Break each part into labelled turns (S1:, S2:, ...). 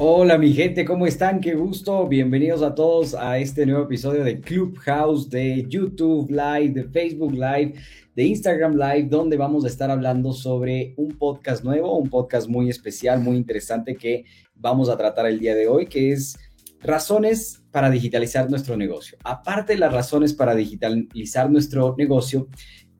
S1: Hola mi gente, ¿cómo están? Qué gusto. Bienvenidos a todos a este nuevo episodio de Clubhouse, de YouTube Live, de Facebook Live, de Instagram Live, donde vamos a estar hablando sobre un podcast nuevo, un podcast muy especial, muy interesante que vamos a tratar el día de hoy, que es razones para digitalizar nuestro negocio. Aparte de las razones para digitalizar nuestro negocio,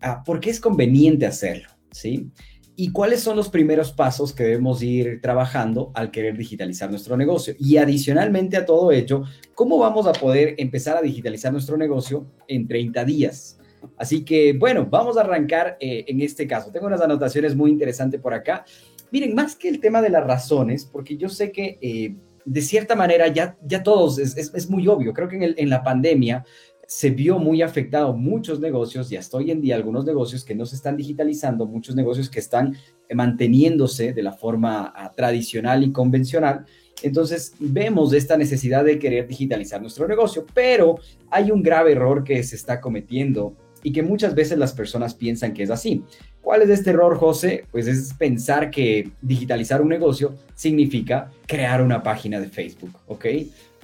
S1: ah, ¿por qué es conveniente hacerlo? ¿Sí? ¿Y cuáles son los primeros pasos que debemos ir trabajando al querer digitalizar nuestro negocio? Y adicionalmente a todo ello, ¿cómo vamos a poder empezar a digitalizar nuestro negocio en 30 días? Así que, bueno, vamos a arrancar eh, en este caso. Tengo unas anotaciones muy interesantes por acá. Miren, más que el tema de las razones, porque yo sé que eh, de cierta manera ya, ya todos, es, es, muy obvio, creo que en, en la pandemia se vio muy afectado muchos negocios y hasta hoy en día algunos negocios que no se están digitalizando, muchos negocios que están manteniéndose de la forma ah, tradicional y convencional. Entonces vemos esta necesidad de querer digitalizar nuestro negocio, pero hay un grave error que se está cometiendo y que muchas veces las personas piensan que es así. ¿Cuál es este error, José? Pues es pensar que digitalizar un negocio significa crear una página de Facebook, ¿ok?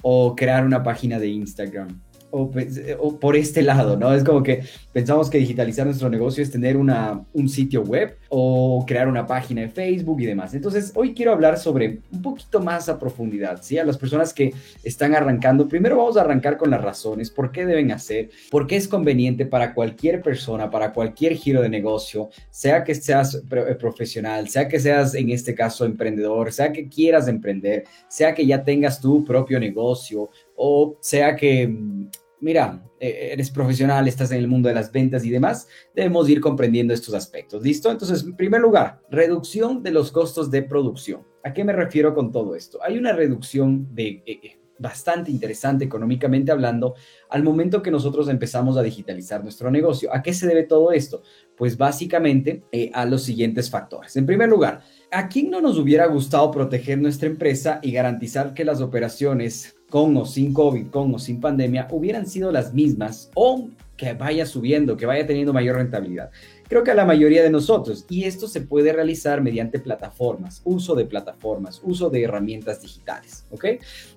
S1: O crear una página de Instagram o, por este lado, ¿no? Es como que pensamos que digitalizar nuestro negocio es tener una, un sitio web o crear una página de Facebook y demás. Entonces, hoy quiero hablar sobre un poquito más a profundidad, ¿sí? A las personas que están arrancando, primero vamos a arrancar con las razones, por qué deben hacer, por qué es conveniente para cualquier persona, para cualquier giro de negocio, sea que seas eh, profesional, sea que seas en este caso emprendedor, sea que quieras emprender, sea que ya tengas tu propio negocio o sea que mm, mira, eh, eres profesional, estás en el mundo de las ventas y demás, debemos ir comprendiendo estos aspectos. ¿Listo? Entonces, en primer lugar, reducción de los costos de producción. ¿A qué me refiero con todo esto? Hay una reducción de... Eh, eh, bastante interesante económicamente hablando al momento que nosotros empezamos a digitalizar nuestro negocio. ¿A qué se debe todo esto? Pues básicamente a los siguientes factores. En primer lugar, ¿a quién no nos hubiera gustado proteger nuestra empresa y garantizar que las operaciones con o sin COVID, con o sin pandemia, hubieran sido las mismas o que vaya subiendo, que vaya teniendo mayor rentabilidad. Creo que a la mayoría de nosotros, y esto se puede realizar mediante plataformas, uso de plataformas, uso de herramientas digitales, ¿ok?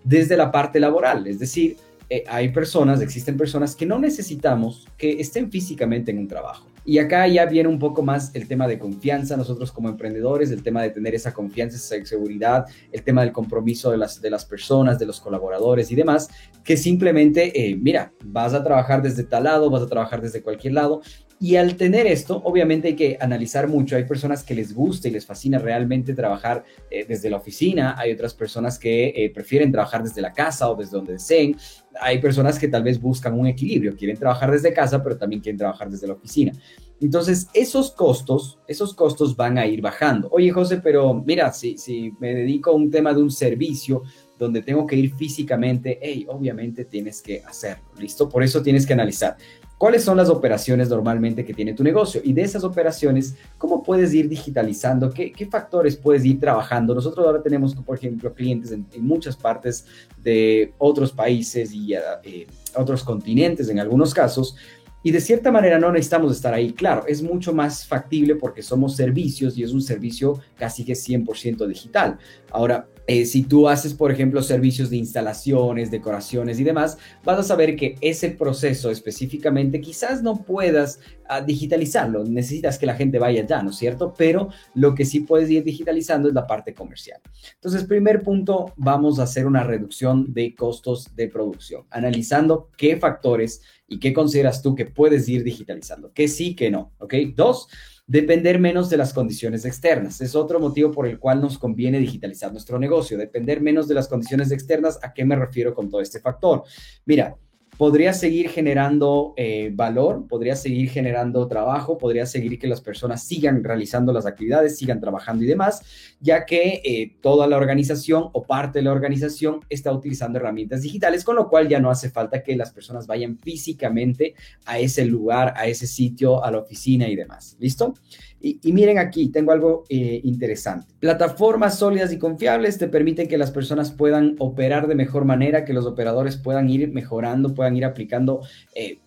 S1: Desde la parte laboral, es decir, eh, hay personas, existen personas que no necesitamos que estén físicamente en un trabajo. Y acá ya viene un poco más el tema de confianza, nosotros como emprendedores, el tema de tener esa confianza, esa seguridad, el tema del compromiso de las, de las personas, de los colaboradores y demás, que simplemente, eh, mira, vas a trabajar desde tal lado, vas a trabajar desde cualquier lado, y al tener esto, obviamente hay que analizar mucho. Hay personas que les gusta y les fascina realmente trabajar eh, desde la oficina. Hay otras personas que eh, prefieren trabajar desde la casa o desde donde deseen. Hay personas que tal vez buscan un equilibrio. Quieren trabajar desde casa, pero también quieren trabajar desde la oficina. Entonces, esos costos, esos costos van a ir bajando. Oye, José, pero mira, si, si me dedico a un tema de un servicio donde tengo que ir físicamente, hey, obviamente tienes que hacerlo, ¿listo? Por eso tienes que analizar cuáles son las operaciones normalmente que tiene tu negocio y de esas operaciones, cómo puedes ir digitalizando, qué, factores puedes ir trabajando. Nosotros ahora tenemos, por ejemplo, clientes en, muchas partes de otros países y eh, otros continentes en algunos casos, y de cierta manera no necesitamos estar ahí. Claro, es mucho más factible porque somos servicios y es un servicio casi que 100% digital. Ahora, eh, si tú haces, por ejemplo, servicios de instalaciones, decoraciones y demás, vas a saber que ese proceso específicamente quizás no puedas ah, digitalizarlo. Necesitas que la gente vaya ya, ¿no es cierto? Pero lo que sí puedes ir digitalizando es la parte comercial. Entonces, primer punto, vamos a hacer una reducción de costos de producción, analizando qué factores y qué consideras tú que puedes ir digitalizando, que sí, que no, ¿ok? Dos, depender menos de las condiciones externas. Es otro motivo por el cual nos conviene digitalizar nuestro negocio, depender menos de las condiciones externas. ¿A qué me refiero con todo este factor? Mira, podría seguir generando eh, valor, podría seguir generando trabajo, podría seguir que las personas sigan realizando las actividades, sigan trabajando y demás, ya que eh, toda la organización o parte de la organización está utilizando herramientas digitales, con lo cual ya no hace falta que las personas vayan físicamente a ese lugar, a ese sitio, a la oficina y demás. ¿Listo? Y, miren aquí, tengo algo eh, interesante. Plataformas sólidas y confiables te permiten que las personas puedan operar de mejor manera, que los operadores puedan ir mejorando, puedan ir aplicando eh,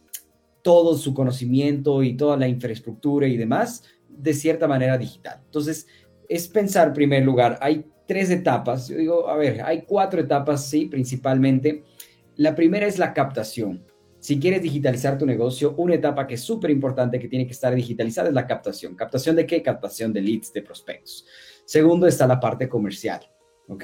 S1: todo su conocimiento y toda la infraestructura y demás de cierta manera digital. Entonces, es pensar en primer lugar, hay tres etapas. Yo digo, a ver, hay cuatro etapas, sí, principalmente. La primera es la captación. Si quieres digitalizar tu negocio, una etapa que es súper importante que tiene que estar digitalizada es la captación. ¿Captación de qué? Captación de leads, de prospectos. Segundo está la parte comercial, ¿ok?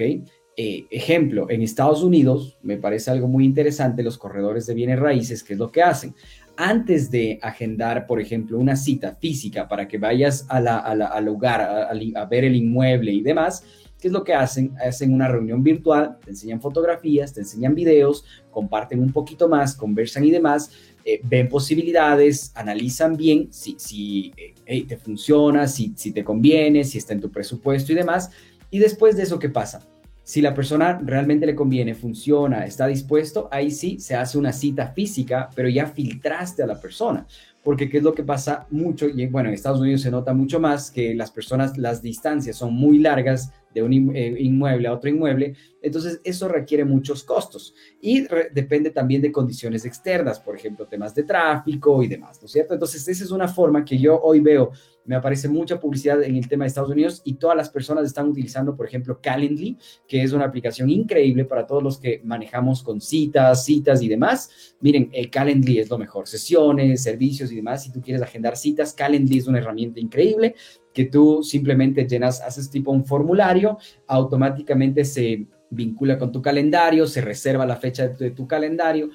S1: Eh, ejemplo, en Estados Unidos me parece algo muy interesante los corredores de bienes raíces, ¿qué es lo que hacen? Antes de agendar, por ejemplo, una cita física para que vayas al lugar a ver el inmueble y demás, ¿Qué es lo que hacen? Hacen una reunión virtual, te enseñan fotografías, te enseñan videos, comparten un poquito más, conversan y demás, eh, ven posibilidades, analizan bien si, si eh, te funciona, si, si te conviene, si está en tu presupuesto y demás. Y después de eso, ¿qué pasa? Si la persona realmente le conviene, funciona, está dispuesto, ahí sí se hace una cita física, pero ya filtraste a la persona porque qué es lo que pasa mucho, y bueno, en Estados Unidos se nota mucho más que las personas, las distancias son muy largas de un eh, inmueble a otro inmueble, entonces eso requiere muchos costos y depende también de condiciones externas, por ejemplo, temas de tráfico y demás, ¿no es cierto? Entonces esa es una forma que yo hoy veo, me aparece mucha publicidad en el tema de Estados Unidos y todas las personas están utilizando, por ejemplo, Calendly, que es una aplicación increíble para todos los que manejamos con citas, citas y demás. Miren, el Calendly es lo mejor, sesiones, servicios y demás. Si tú quieres agendar citas, Calendly es una herramienta increíble que tú simplemente llenas, haces tipo un formulario, automáticamente se vincula con tu calendario, se reserva la fecha de tu, calendario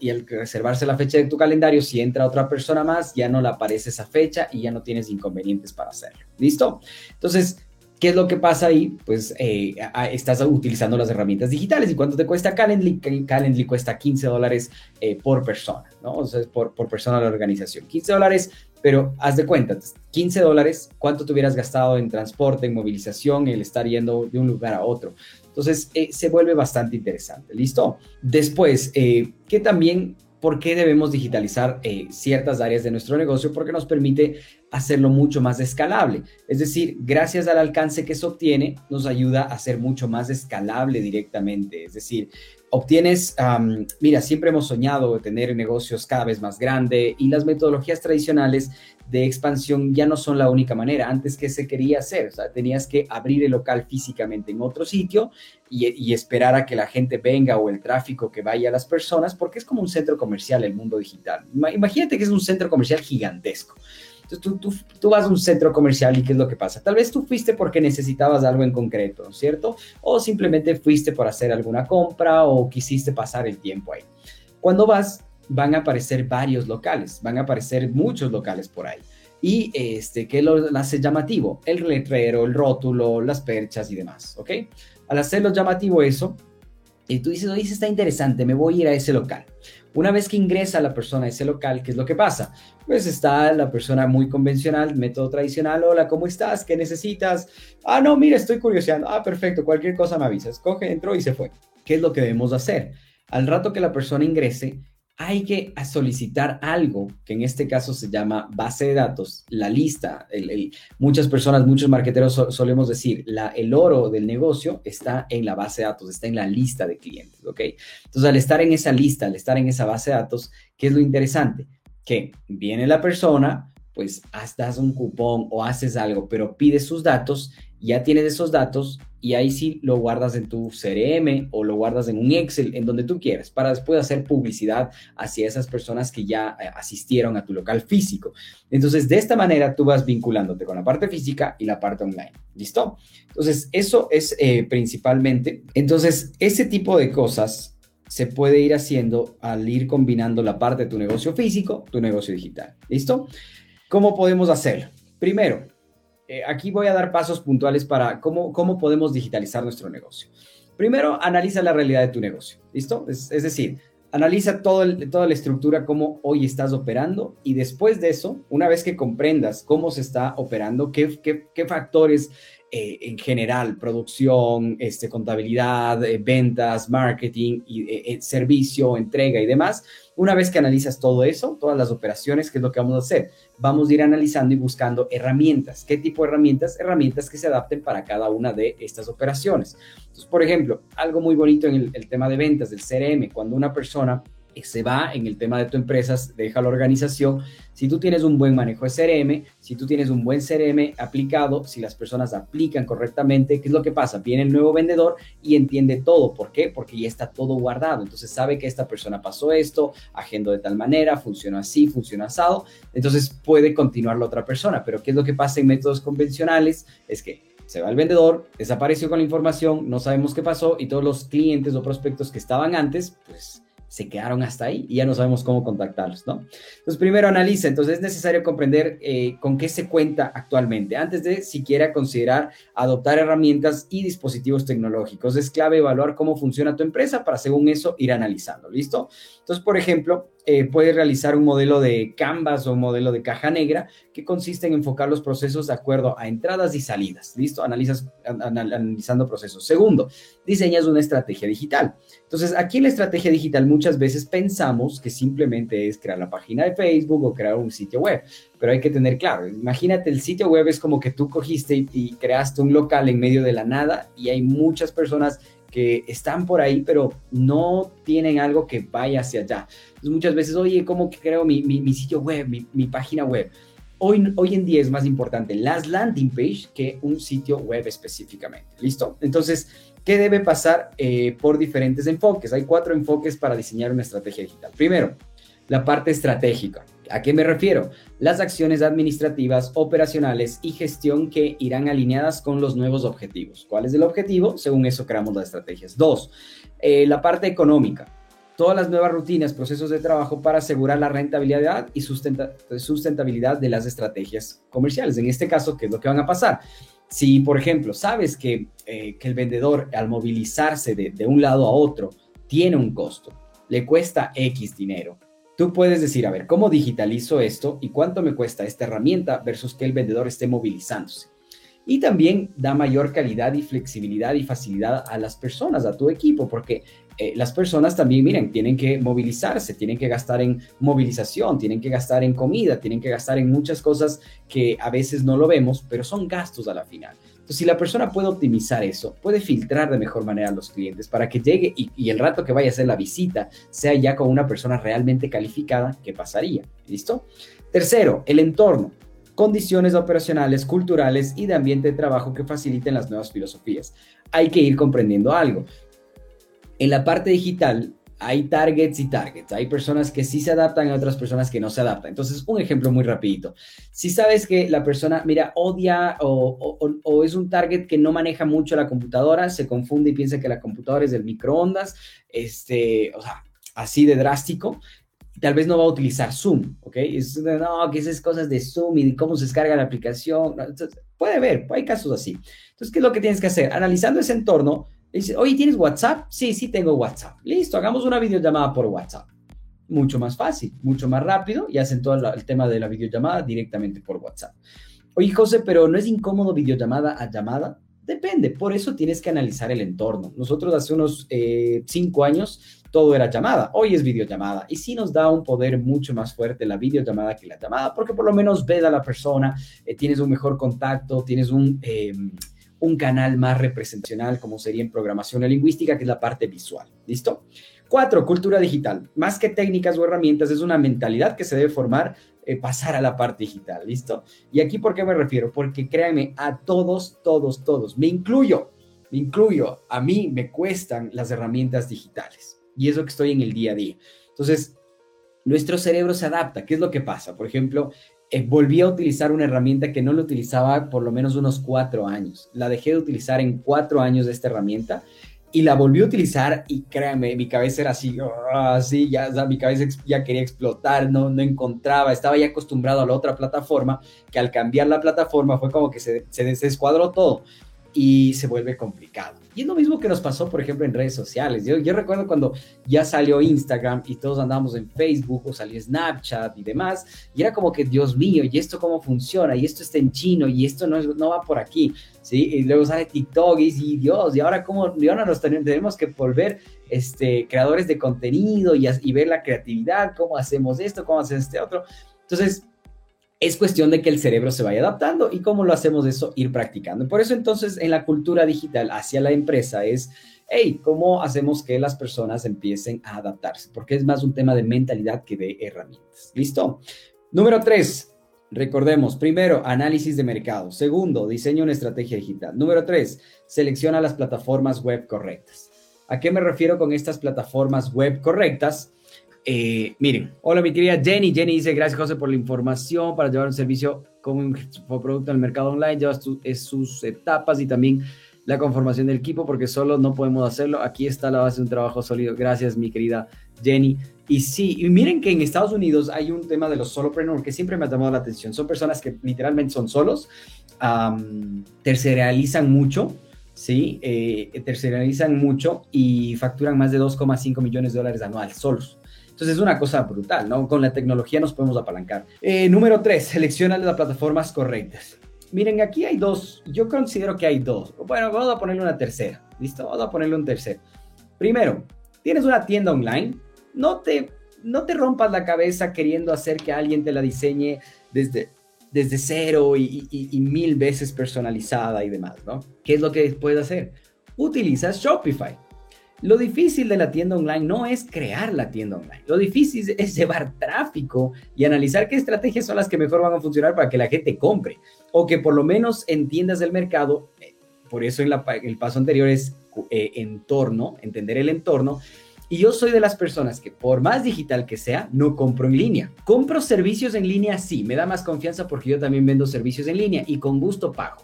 S1: y al, reservarse la fecha de tu calendario, si entra otra persona más, ya no le aparece esa fecha y ya no tienes inconvenientes para hacerlo. ¿Listo? Entonces, ¿Qué es lo que pasa ahí? Pues eh, estás utilizando las herramientas digitales. ¿Y cuánto te cuesta Calendly? Calendly cuesta 15 dólares eh, por persona, ¿no? O sea, por, por persona de la organización. 15 dólares, pero haz de cuenta, 15 dólares, ¿cuánto te hubieras gastado en transporte, en movilización, el estar yendo de un lugar a otro? Entonces, eh, se vuelve bastante interesante. ¿Listo? Después, que también ¿Por qué debemos digitalizar eh, ciertas áreas de nuestro negocio? Porque nos permite hacerlo mucho más escalable. Es decir, gracias al alcance que se obtiene, nos ayuda a ser mucho más escalable directamente. Es decir, obtienes, mira, siempre hemos soñado tener negocios cada vez más grandes y las metodologías tradicionales de expansión ya no son la única manera. Antes, ¿qué se quería hacer? O sea, tenías que abrir el local físicamente en otro sitio y, esperar a que la gente venga o el tráfico que vaya a las personas, porque es como un centro comercial el mundo digital. Imagínate que es un centro comercial gigantesco. Entonces tú, tú, vas a un centro comercial y ¿qué es lo que pasa? Tal vez tú fuiste porque necesitabas algo en concreto, ¿cierto? O simplemente fuiste por hacer alguna compra o quisiste pasar el tiempo ahí. Cuando vas, van a aparecer varios locales, van a aparecer muchos locales por ahí. Y este, ¿qué lo hace llamativo? El letrero, el rótulo, las perchas y demás, ¿ok? Al hacerlo llamativo eso, y tú dices, oye, está interesante, me voy a ir a ese local. Una vez que ingresa la persona a ese local, ¿qué es lo que pasa? Pues está la persona muy convencional, método tradicional, hola, ¿cómo estás? ¿Qué necesitas? Ah, no, mira, estoy curioseando. Ah, perfecto, cualquier cosa me avisas. Coge, entró y se fue. ¿Qué es lo que debemos hacer? Al rato que la persona ingrese, hay que solicitar algo que en este caso se llama base de datos, la lista. muchas personas, muchos marqueteros solemos decir, el oro del negocio está en la base de datos, está en la lista de clientes, ¿ok? Entonces, al estar en esa lista, al estar en esa base de datos, ¿qué es lo interesante? Que viene la persona, pues das un cupón o haces algo, pero pides sus datos, ya tienes esos datos y ahí sí lo guardas en tu CRM o lo guardas en un Excel, en donde tú quieras, para después hacer publicidad hacia esas personas que ya eh, asistieron a tu local físico. Entonces, de esta manera tú vas vinculándote con la parte física y la parte online. ¿Listo? Entonces, eso es eh, principalmente. Entonces, ese tipo de cosas se puede ir haciendo al ir combinando la parte de tu negocio físico, tu negocio digital. ¿Listo? ¿Cómo podemos hacerlo? Primero, eh, aquí voy a dar pasos puntuales para cómo, cómo podemos digitalizar nuestro negocio. Primero, analiza la realidad de tu negocio, ¿listo? Es, decir, Analiza toda la estructura, cómo hoy estás operando y después de eso, una vez que comprendas cómo se está operando, qué, qué factores eh, en general, producción, este, contabilidad, eh, ventas, marketing, eh, servicio, entrega y demás. Una vez que analizas todo eso, todas las operaciones, ¿qué es lo que vamos a hacer? Vamos a ir analizando y buscando herramientas. ¿Qué tipo de herramientas? Herramientas que se adapten para cada una de estas operaciones. Entonces, por ejemplo, algo muy bonito en el tema de ventas del CRM, cuando una persona se va en el tema de tu empresa, deja la organización. Si tú tienes un buen manejo de CRM, si tú tienes un buen CRM aplicado, si las personas aplican correctamente, ¿qué es lo que pasa? Viene el nuevo vendedor y entiende todo. ¿Por qué? Porque ya está todo guardado. Entonces sabe que esta persona pasó esto, agendo de tal manera, funciona así, funciona asado. Entonces puede continuar la otra persona. Pero ¿qué es lo que pasa en métodos convencionales? Es que se va el vendedor, desapareció con la información, no sabemos qué pasó y todos los clientes o prospectos que estaban antes, pues se quedaron hasta ahí y ya no sabemos cómo contactarlos, ¿no? Entonces, primero analiza, entonces es necesario comprender eh, con qué se cuenta actualmente antes de siquiera considerar adoptar herramientas y dispositivos tecnológicos. Es clave evaluar cómo funciona tu empresa para según eso ir analizando, ¿listo? Entonces, por ejemplo, eh, puedes realizar un modelo de Canvas o un modelo de caja negra que consiste en enfocar los procesos de acuerdo a entradas y salidas. ¿Listo? Analizas, analizando procesos. Segundo, diseñas una estrategia digital. Entonces, aquí en la estrategia digital muchas veces pensamos que simplemente es crear la página de Facebook o crear un sitio web, pero hay que tener claro, imagínate el sitio web es como que tú cogiste y creaste un local en medio de la nada y hay muchas personas que están por ahí, pero no tienen algo que vaya hacia allá. Entonces, muchas veces, oye, ¿cómo creo mi, mi, sitio web, mi, mi, página web? Hoy, hoy en día es más importante las landing page que un sitio web específicamente. ¿Listo? Entonces, ¿qué debe pasar eh, por diferentes enfoques? Hay cuatro enfoques para diseñar una estrategia digital. Primero, la parte estratégica. ¿A qué me refiero? Las acciones administrativas, operacionales y gestión que irán alineadas con los nuevos objetivos. ¿Cuál es el objetivo? Según eso creamos las estrategias. Dos, eh, la parte económica. Todas las nuevas rutinas, procesos de trabajo para asegurar la rentabilidad y sustentabilidad de las estrategias comerciales. En este caso, ¿qué es lo que van a pasar? Si, por ejemplo, sabes que, eh, el vendedor al movilizarse de, de un lado a otro tiene un costo, le cuesta X dinero, Tú puedes decir, a ver, ¿cómo digitalizo esto y cuánto me cuesta esta herramienta versus que el vendedor esté movilizándose? Y también da mayor calidad y flexibilidad y facilidad a las personas, a tu equipo, porque eh, las personas también, miren, tienen que movilizarse, tienen que gastar en movilización, tienen que gastar en comida, tienen que gastar en muchas cosas que a veces no lo vemos, pero son gastos a la final. Entonces, si la persona puede optimizar eso, puede filtrar de mejor manera a los clientes para que llegue y, el rato que vaya a hacer la visita sea ya con una persona realmente calificada, ¿qué pasaría? ¿Listo? Tercero, el entorno. Condiciones operacionales, culturales y de ambiente de trabajo que faciliten las nuevas filosofías. Hay que ir comprendiendo algo. En la parte digital, hay targets y targets. Hay personas que sí se adaptan y otras personas que no se adaptan. Entonces, un ejemplo muy rapidito. Si sabes que la persona, mira, odia o, es un target que no maneja mucho la computadora, se confunde y piensa que la computadora es del microondas, este, o sea, así de drástico, tal vez no va a utilizar Zoom, ¿ok? Es, no, que esas cosas de Zoom y cómo se descarga la aplicación. puede ver, hay casos así. Entonces, ¿qué es lo que tienes que hacer? Analizando ese entorno, Dice, oye, ¿tienes WhatsApp? Sí, sí tengo WhatsApp. Listo, hagamos una videollamada por WhatsApp. Mucho más fácil, mucho más rápido y hacen todo el tema de la videollamada directamente por WhatsApp. Oye, José, pero ¿no es incómodo videollamada a llamada? Depende, por eso tienes que analizar el entorno. Nosotros hace unos eh, cinco años todo era llamada, hoy es videollamada y sí nos da un poder mucho más fuerte la videollamada que la llamada, porque por lo menos ves a la persona, eh, tienes un mejor contacto, tienes un... Eh, un canal más representacional como sería en programación lingüística, que es la parte visual. ¿Listo? Cuatro, cultura digital. Más que técnicas o herramientas, es una mentalidad que se debe formar, eh, pasar a la parte digital. ¿Listo? Y aquí, ¿por qué me refiero? Porque créanme, a todos, todos, todos, me incluyo, me incluyo, a mí me cuestan las herramientas digitales. Y eso que estoy en el día a día. Entonces, nuestro cerebro se adapta. ¿Qué es lo que pasa? Por ejemplo, eh, volví a utilizar una herramienta que no lo utilizaba por lo menos unos cuatro años. La dejé de utilizar en cuatro años de esta herramienta y la volví a utilizar y créanme, mi cabeza era así, así, ya, mi cabeza ya quería explotar, no, no encontraba, estaba ya acostumbrado a la otra plataforma, que al cambiar la plataforma fue como que se, se desescuadró todo. Y se vuelve complicado. Y es lo mismo que nos pasó, por ejemplo, en redes sociales. Yo, recuerdo cuando ya salió Instagram y todos andábamos en Facebook o salió Snapchat y demás, y era como que, Dios mío, ¿y esto cómo funciona? Y esto está en chino y esto no, no va por aquí, ¿sí? Y luego sale TikTok y, Dios, y ahora cómo, y ahora nos tenemos que volver este, creadores de contenido y, y ver la creatividad, cómo hacemos esto, cómo hacemos este otro. Entonces, es cuestión de que el cerebro se vaya adaptando y cómo lo hacemos eso, ir practicando. Por eso entonces en la cultura digital hacia la empresa es, hey, ¿cómo hacemos que las personas empiecen a adaptarse? Porque es más un tema de mentalidad que de herramientas. ¿Listo? Número tres, recordemos, primero, análisis de mercado. Segundo, diseño una estrategia digital. Número tres, selecciona las plataformas web correctas. ¿A qué me refiero con estas plataformas web correctas? Eh, miren, hola mi querida Jenny. Jenny dice, gracias José por la información para llevar un servicio como un producto al mercado online. Llevas sus etapas y también la conformación del equipo porque solo no podemos hacerlo. Aquí está la base de un trabajo sólido. Gracias mi querida Jenny. Y sí, y miren que en Estados Unidos hay un tema de los solopreneurs que siempre me ha llamado la atención. Son personas que literalmente son solos, um, mucho, ¿sí? Eh, mucho y facturan más de 2,5 millones de dólares anuales solos. Entonces es una cosa brutal, ¿no? Con la tecnología nos podemos apalancar. Eh, número tres, selecciona las plataformas correctas. Miren, aquí hay dos, yo considero que hay dos. Bueno, vamos a ponerle una tercera, ¿listo? Vamos a ponerle un tercero. Primero, tienes una tienda online, no te, no te rompas la cabeza queriendo hacer que alguien te la diseñe desde, desde cero y, y mil veces personalizada y demás, ¿no? ¿Qué es lo que puedes hacer? Utilizas Shopify. Lo difícil de la tienda online no es crear la tienda online. Lo difícil es llevar tráfico y analizar qué estrategias son las que mejor van a funcionar para que la gente compre o que por lo menos entiendas el mercado. Eh, por eso el paso anterior es eh, entorno, entender el entorno. Y yo soy de las personas que por más digital que sea, no compro en línea. Compro servicios en línea, sí, me da más confianza porque yo también vendo servicios en línea y con gusto pago,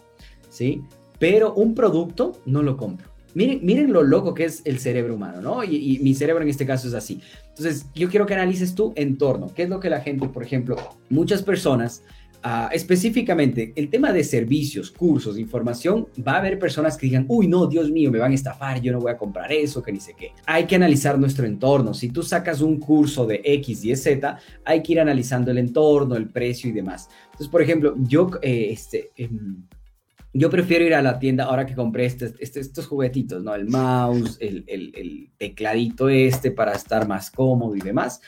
S1: ¿sí? Pero un producto no lo compro. Miren, lo loco que es el cerebro humano, ¿no? Y, mi cerebro en este caso es así. Entonces, yo quiero que analices tu entorno. ¿Qué es lo que la gente, por ejemplo, muchas personas, ah, específicamente el tema de servicios, cursos, información, va a haber personas que digan, uy, no, Dios mío, me van a estafar, yo no voy a comprar eso, que ni sé qué. Hay que analizar nuestro entorno. Si tú sacas un curso de X y Z, hay que ir analizando el entorno, el precio y demás. Entonces, por ejemplo, yo, eh, este... Em, yo prefiero ir a la tienda ahora que compré este, este, estos juguetitos, ¿no? El mouse, el, el, tecladito este para estar más cómodo y demás.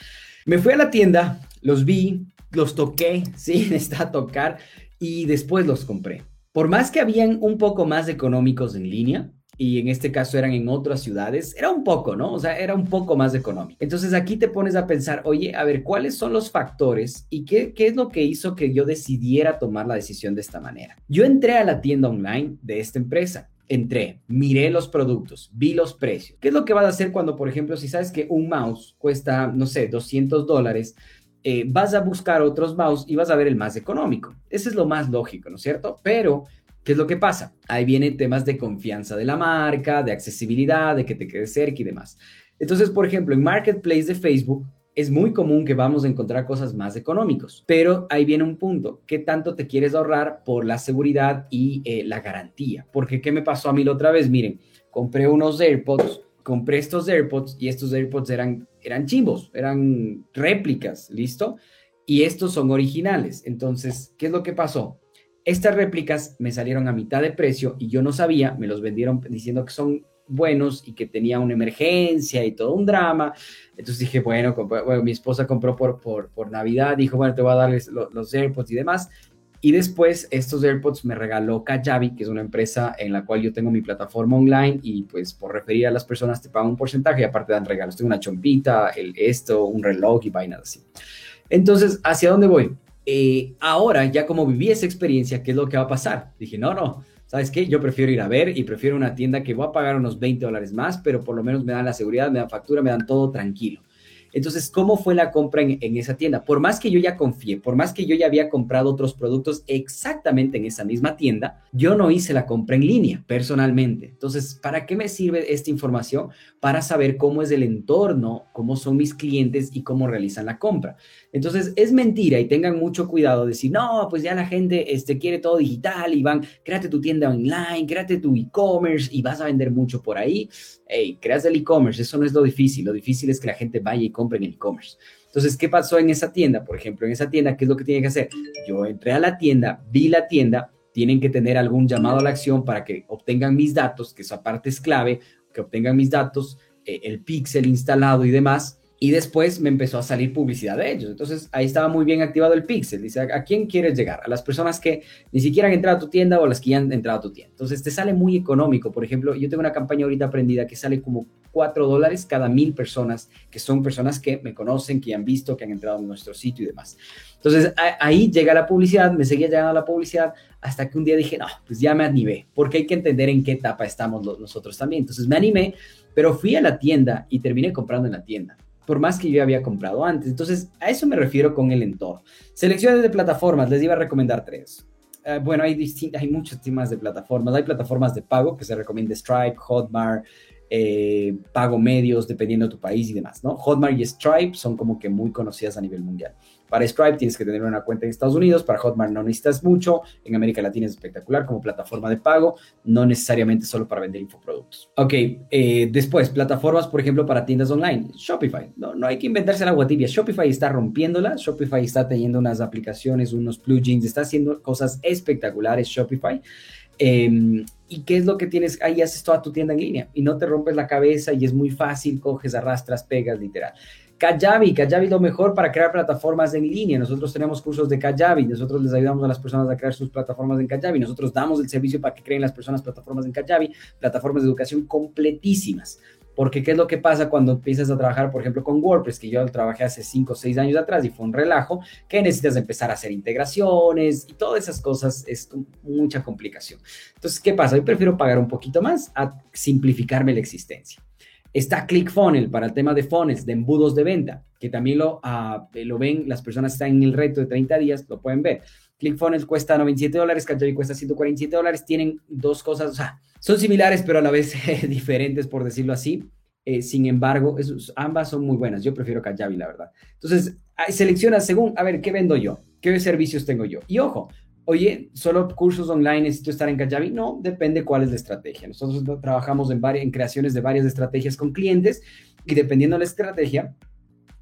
S1: Me fui a la tienda, los vi, los toqué, sí, necesitaba tocar y después los compré. Por más que habían un poco más económicos en línea, y en este caso eran en otras ciudades, era un poco, ¿no? O sea, era un poco más económico. Entonces aquí te pones a pensar, oye, a ver, ¿cuáles son los factores y qué, qué es lo que hizo que yo decidiera tomar la decisión de esta manera? Yo entré a la tienda online de esta empresa. Entré, miré los productos, vi los precios. ¿Qué es lo que vas a hacer cuando, por ejemplo, si sabes que un mouse cuesta, no sé, 200 dólares, eh, vas a buscar otros mouse y vas a ver el más económico. Ese es lo más lógico, ¿no es cierto? Pero ¿Qué es lo que pasa? Ahí vienen temas de confianza de la marca, de accesibilidad, de que te quede cerca y demás. Entonces, por ejemplo, en Marketplace de Facebook es muy común que vamos a encontrar cosas más económicos, pero ahí viene un punto, ¿qué tanto te quieres ahorrar por la seguridad y eh, la garantía? Porque ¿qué me pasó a mí la otra vez? Miren, compré unos AirPods, compré estos AirPods y estos AirPods eran, eran chimbos, eran réplicas, ¿listo? Y estos son originales. Entonces, ¿qué es lo que pasó? Estas réplicas me salieron a mitad de precio y yo no sabía, me los vendieron diciendo que son buenos y que tenía una emergencia y todo un drama. Entonces dije, bueno, mi esposa compró por, por, por, Navidad, dijo, bueno, te voy a dar los, AirPods y demás. Y después estos AirPods me regaló Kajabi, que es una empresa en la cual yo tengo mi plataforma online y pues por referir a las personas te pagan un porcentaje y aparte dan regalos. Tengo una chompita, esto, un reloj y vainas así. Entonces, ¿hacia dónde voy? Eh, ahora, ya como viví esa experiencia, ¿qué es lo que va a pasar? Dije, no, no, ¿sabes qué? Yo prefiero ir a ver y prefiero una tienda que voy a pagar unos 20 dólares más, pero por lo menos me dan la seguridad, me dan factura, me dan todo tranquilo. Entonces, ¿cómo fue la compra en, en, esa tienda? Por más que yo ya confié, por más que yo ya había comprado otros productos exactamente en esa misma tienda, yo no hice la compra en línea personalmente. Entonces, ¿para qué me sirve esta información? Para saber cómo es el entorno, cómo son mis clientes y cómo realizan la compra. Entonces, es mentira y tengan mucho cuidado de decir, no, pues ya la gente este, quiere todo digital y van, créate tu tienda online, créate tu e-commerce y vas a vender mucho por ahí. Hey, creas el e-commerce, eso no es lo difícil, lo difícil es que la gente vaya y compre en el e-commerce. Entonces, ¿qué pasó en esa tienda? Por ejemplo, en esa tienda, ¿qué es lo que tiene que hacer? Yo entré a la tienda, vi la tienda, tienen que tener algún llamado a la acción para que obtengan mis datos, que esa parte es clave, que obtengan mis datos, eh, el pixel instalado y demás y después me empezó a salir publicidad de ellos. Entonces ahí estaba muy bien activado el pixel. Dice, ¿a quién quieres llegar? A las personas que ni siquiera han entrado a tu tienda o a las que ya han entrado a tu tienda. Entonces te sale muy económico. Por ejemplo, yo tengo una campaña ahorita aprendida que sale como 4 dólares cada mil personas, que son personas que me conocen, que han visto, que han entrado en nuestro sitio y demás. Entonces ahí llega la publicidad, me seguía llegando la publicidad hasta que un día dije, no, pues ya me animé, porque hay que entender en qué etapa estamos nosotros también. Entonces me animé, pero fui a la tienda y terminé comprando en la tienda por más que yo había comprado antes. Entonces, a eso me refiero con el entorno. Selecciones de plataformas, les iba a recomendar tres. Eh, bueno, hay, hay muchos temas de plataformas. Hay plataformas de pago que se recomienda Stripe, Hotmart, eh, pago medios, dependiendo de tu país y demás, ¿no? Hotmart y Stripe son como que muy conocidas a nivel mundial. Para Stripe tienes que tener una cuenta en Estados Unidos, para Hotmart no necesitas mucho, en América Latina es espectacular como plataforma de pago, no necesariamente solo para vender infoproductos. Ok, eh, después, plataformas, por ejemplo, para tiendas online, Shopify, no, no hay que inventarse la agua tibia, Shopify está rompiéndola, Shopify está teniendo unas aplicaciones, unos plugins, está haciendo cosas espectaculares Shopify. Em, ¿Y qué es lo que tienes? Ahí haces toda tu tienda en línea y no te rompes la cabeza y es muy fácil, coges, arrastras, pegas, literal. Kajabi, Kajabi lo mejor para crear plataformas en línea. Nosotros tenemos cursos de Kajabi, nosotros les ayudamos a las personas a crear sus plataformas en Kajabi, nosotros damos el servicio para que creen las personas plataformas en Kajabi, plataformas de educación completísimas. Porque ¿qué es lo que pasa cuando empiezas a trabajar, por ejemplo, con WordPress, que yo trabajé hace 5 o 6 años atrás y fue un relajo, que necesitas empezar a hacer integraciones y todas esas cosas, es mucha complicación. Entonces, ¿qué pasa? Yo prefiero pagar un poquito más a simplificarme la existencia. Está ClickFunnels para el tema de funnels, de embudos de venta, que también lo, uh, lo ven, las personas están en el reto de 30 días, lo pueden ver. ClickFunnels cuesta 97 dólares, Kajabi cuesta 147 dólares. Tienen dos cosas, o sea, son similares, pero a la vez diferentes, por decirlo así. Eh, sin embargo, ambas son muy buenas. Yo prefiero Kajabi, la verdad. Entonces, selecciona según, a ver, ¿qué vendo yo? ¿Qué servicios tengo yo? Y ojo, oye, solo cursos online necesito estar en Kajabi. No, depende cuál es la estrategia. Nosotros trabajamos en, en creaciones de varias estrategias con clientes y dependiendo de la estrategia,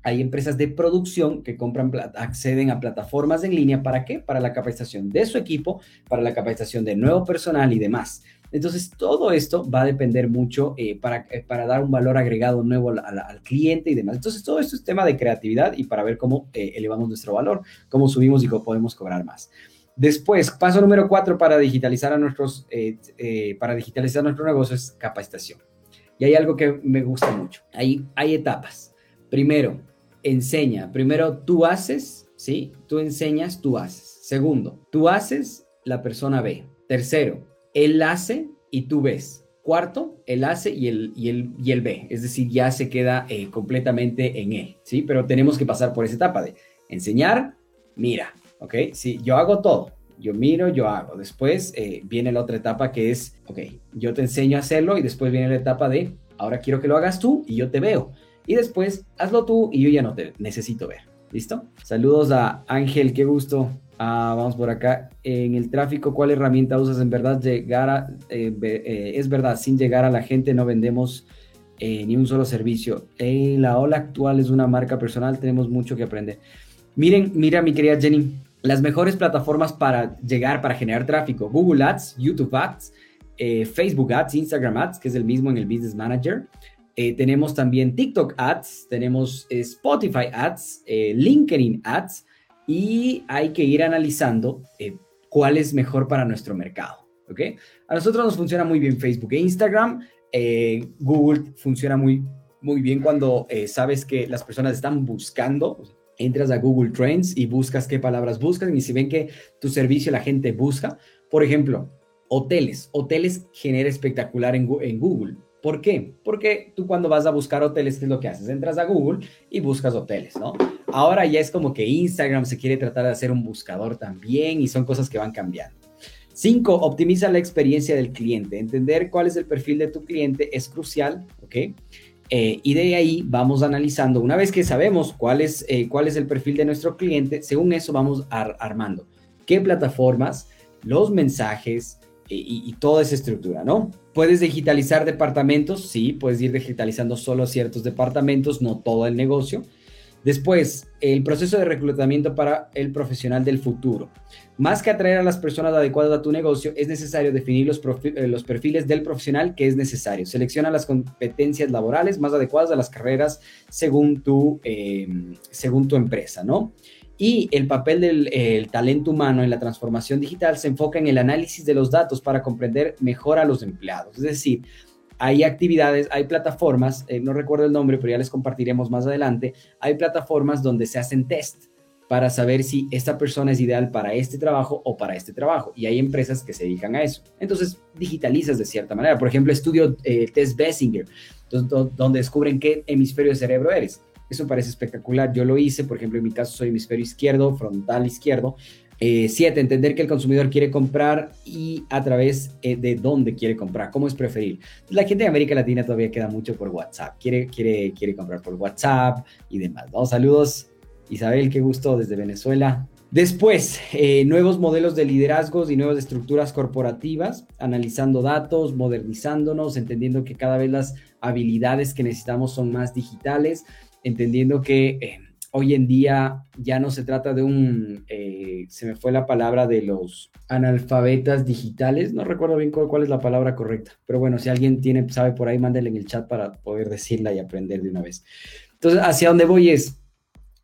S1: hay empresas de producción que compran, acceden a plataformas en línea. ¿Para qué? Para la capacitación de su equipo, para la capacitación de nuevo personal y demás. Entonces, todo esto va a depender mucho eh, para, eh, para dar un valor agregado nuevo al, cliente y demás. Entonces, todo esto es tema de creatividad y para ver cómo eh, elevamos nuestro valor, cómo subimos y cómo podemos cobrar más. Después, paso número cuatro para digitalizar a nuestros, para digitalizar nuestro negocio es capacitación. Y hay algo que me gusta mucho. Hay, hay etapas. Primero, enseña. Primero, tú haces, ¿sí? Tú enseñas, tú haces. Segundo, tú haces, la persona ve. Tercero, él hace y tú ves. Cuarto, él hace y él, y él, y él ve. Es decir, ya se queda eh, completamente en él, ¿sí? Pero tenemos que pasar por esa etapa de enseñar, mira, ¿ok? Sí, yo hago todo. Yo miro, yo hago. Después eh, viene la otra etapa que es, ok, yo te enseño a hacerlo y después viene la etapa de, ahora quiero que lo hagas tú y yo te veo. Y después, hazlo tú y yo ya no te necesito ver. ¿Listo? Saludos a Ángel, qué gusto. Ah, vamos por acá. En el tráfico, ¿cuál herramienta usas? En verdad, llegar a, eh, eh, es verdad, sin llegar a la gente no vendemos ni un solo servicio. la ola actual es una marca personal, tenemos mucho que aprender. Miren, mira mi querida Jenny, las mejores plataformas para llegar, para generar tráfico, Google Ads, YouTube Ads, Facebook Ads, Instagram Ads, que es el mismo en el Business Manager. tenemos también TikTok Ads, tenemos Spotify Ads, LinkedIn Ads, y hay que ir analizando eh, cuál es mejor para nuestro mercado. ¿ok? A nosotros nos funciona muy bien Facebook e Instagram. Eh, Google funciona muy, muy bien cuando eh, sabes que las personas están buscando. Entras a Google Trends y buscas qué palabras buscan y si ven que tu servicio la gente busca, por ejemplo, hoteles. Hoteles genera espectacular en, Google. ¿Por qué? Porque tú cuando vas a buscar hoteles, ¿qué es lo que haces? Entras a Google y buscas hoteles, ¿no? Ahora ya es como que Instagram se quiere tratar de hacer un buscador también y son cosas que van cambiando. Cinco, optimiza la experiencia del cliente. Entender cuál es el perfil de tu cliente es crucial, ¿ok? Eh, y de ahí vamos analizando, una vez que sabemos cuál es, eh, cuál es el perfil de nuestro cliente, según eso vamos armando qué plataformas, los mensajes, y, toda esa estructura, ¿no? Puedes digitalizar departamentos, sí, puedes ir digitalizando solo ciertos departamentos, no todo el negocio. Después, el proceso de reclutamiento para el profesional del futuro. Más que atraer a las personas adecuadas a tu negocio, es necesario definir los, eh, los perfiles del profesional que es necesario. Selecciona las competencias laborales más adecuadas a las carreras según tu, eh, según tu empresa, ¿no? Y el papel del talento humano en la transformación digital se enfoca en el análisis de los datos para comprender mejor a los empleados. Es decir, hay actividades, hay plataformas, eh, no recuerdo el nombre, pero ya les compartiremos más adelante, hay plataformas donde se hacen test para saber si esta persona es ideal para este trabajo o para este trabajo. Y hay empresas que se dedican a eso. Entonces, digitalizas de cierta manera. Por ejemplo, estudio eh, Test Bessinger, donde descubren qué hemisferio de cerebro eres. Eso parece espectacular. Yo lo hice, por ejemplo, en mi caso soy hemisferio izquierdo, frontal izquierdo. Eh, siete, entender que el consumidor quiere comprar y a través eh, de dónde quiere comprar, cómo es preferir. La gente de América Latina todavía queda mucho por WhatsApp, quiere, quiere, quiere comprar por WhatsApp y demás. ¿no? Saludos, Isabel, qué gusto desde Venezuela. Después, eh, nuevos modelos de liderazgos y nuevas estructuras corporativas, analizando datos, modernizándonos, entendiendo que cada vez las habilidades que necesitamos son más digitales entendiendo que eh, hoy en día ya no se trata de un, eh, se me fue la palabra de los analfabetas digitales, no recuerdo bien cuál, es la palabra correcta, pero bueno, si alguien tiene, sabe por ahí, mándenle en el chat para poder decirla y aprender de una vez. Entonces, hacia dónde voy es,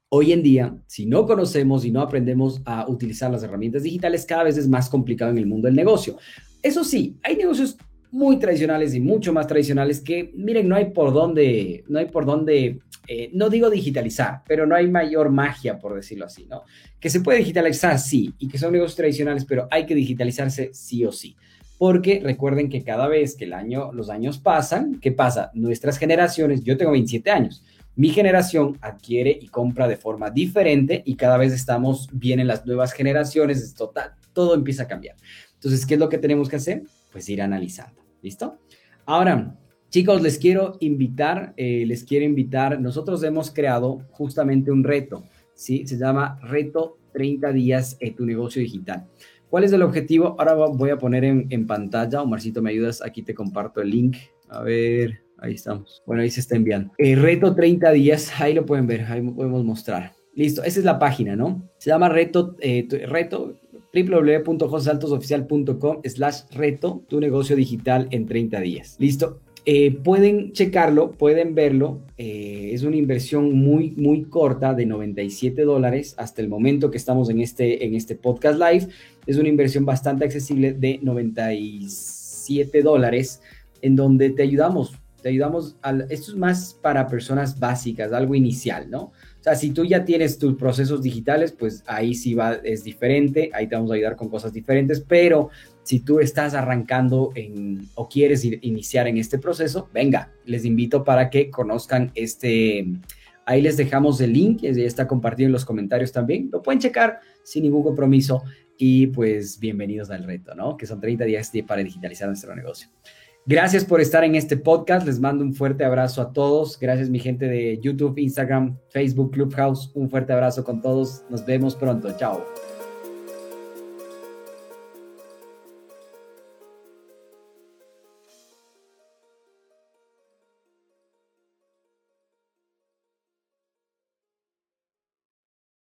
S1: hoy en día, si no conocemos y no aprendemos a utilizar las herramientas digitales, cada vez es más complicado en el mundo del negocio. Eso sí, hay negocios muy tradicionales y mucho más tradicionales que, miren, no hay por dónde, no hay por dónde eh, no digo digitalizar, pero no hay mayor magia, por decirlo así, ¿no? Que se puede digitalizar, sí, y que son negocios tradicionales, pero hay que digitalizarse sí o sí. Porque recuerden que cada vez que el año, los años pasan, ¿qué pasa? Nuestras generaciones, yo tengo 27 años, mi generación adquiere y compra de forma diferente y cada vez estamos bien en las nuevas generaciones, es total, todo empieza a cambiar. Entonces, ¿qué es lo que tenemos que hacer? Pues ir analizando, ¿listo? Ahora, Chicos, les quiero invitar, eh, les quiero invitar, nosotros hemos creado justamente un reto, ¿sí? Se llama Reto 30 días en tu negocio digital. ¿Cuál es el objetivo? Ahora voy a poner en, pantalla, Omarcito, ¿me ayudas? Aquí te comparto el link. A ver, ahí estamos. Bueno, ahí se está enviando. El eh, reto 30 días, ahí lo pueden ver, ahí podemos mostrar. Listo, esa es la página, ¿no? Se llama Reto, eh, reto www.josesaltosoficial.com slash reto tu negocio digital en 30 días. Listo. Eh, pueden checarlo, pueden verlo. Eh, es una inversión muy, muy corta de 97 dólares hasta el momento que estamos en este, en este podcast live. Es una inversión bastante accesible de 97 dólares en donde te ayudamos. Te ayudamos. esto es más para personas básicas, algo inicial, ¿no? Sea, si tú ya tienes tus procesos digitales, pues ahí sí va, es diferente, ahí te vamos a ayudar con cosas diferentes, pero si tú estás arrancando en, o quieres iniciar en este proceso, venga, les invito para que conozcan este, ahí les dejamos el link, ya está compartido en los comentarios también, lo pueden checar sin ningún compromiso y pues bienvenidos al reto, ¿no? Que son 30 días para digitalizar nuestro negocio. Gracias por estar en este podcast. Les mando un fuerte abrazo a todos. Gracias mi gente de YouTube, Instagram, Facebook, Clubhouse. Un fuerte abrazo con todos. Nos vemos pronto. Chao.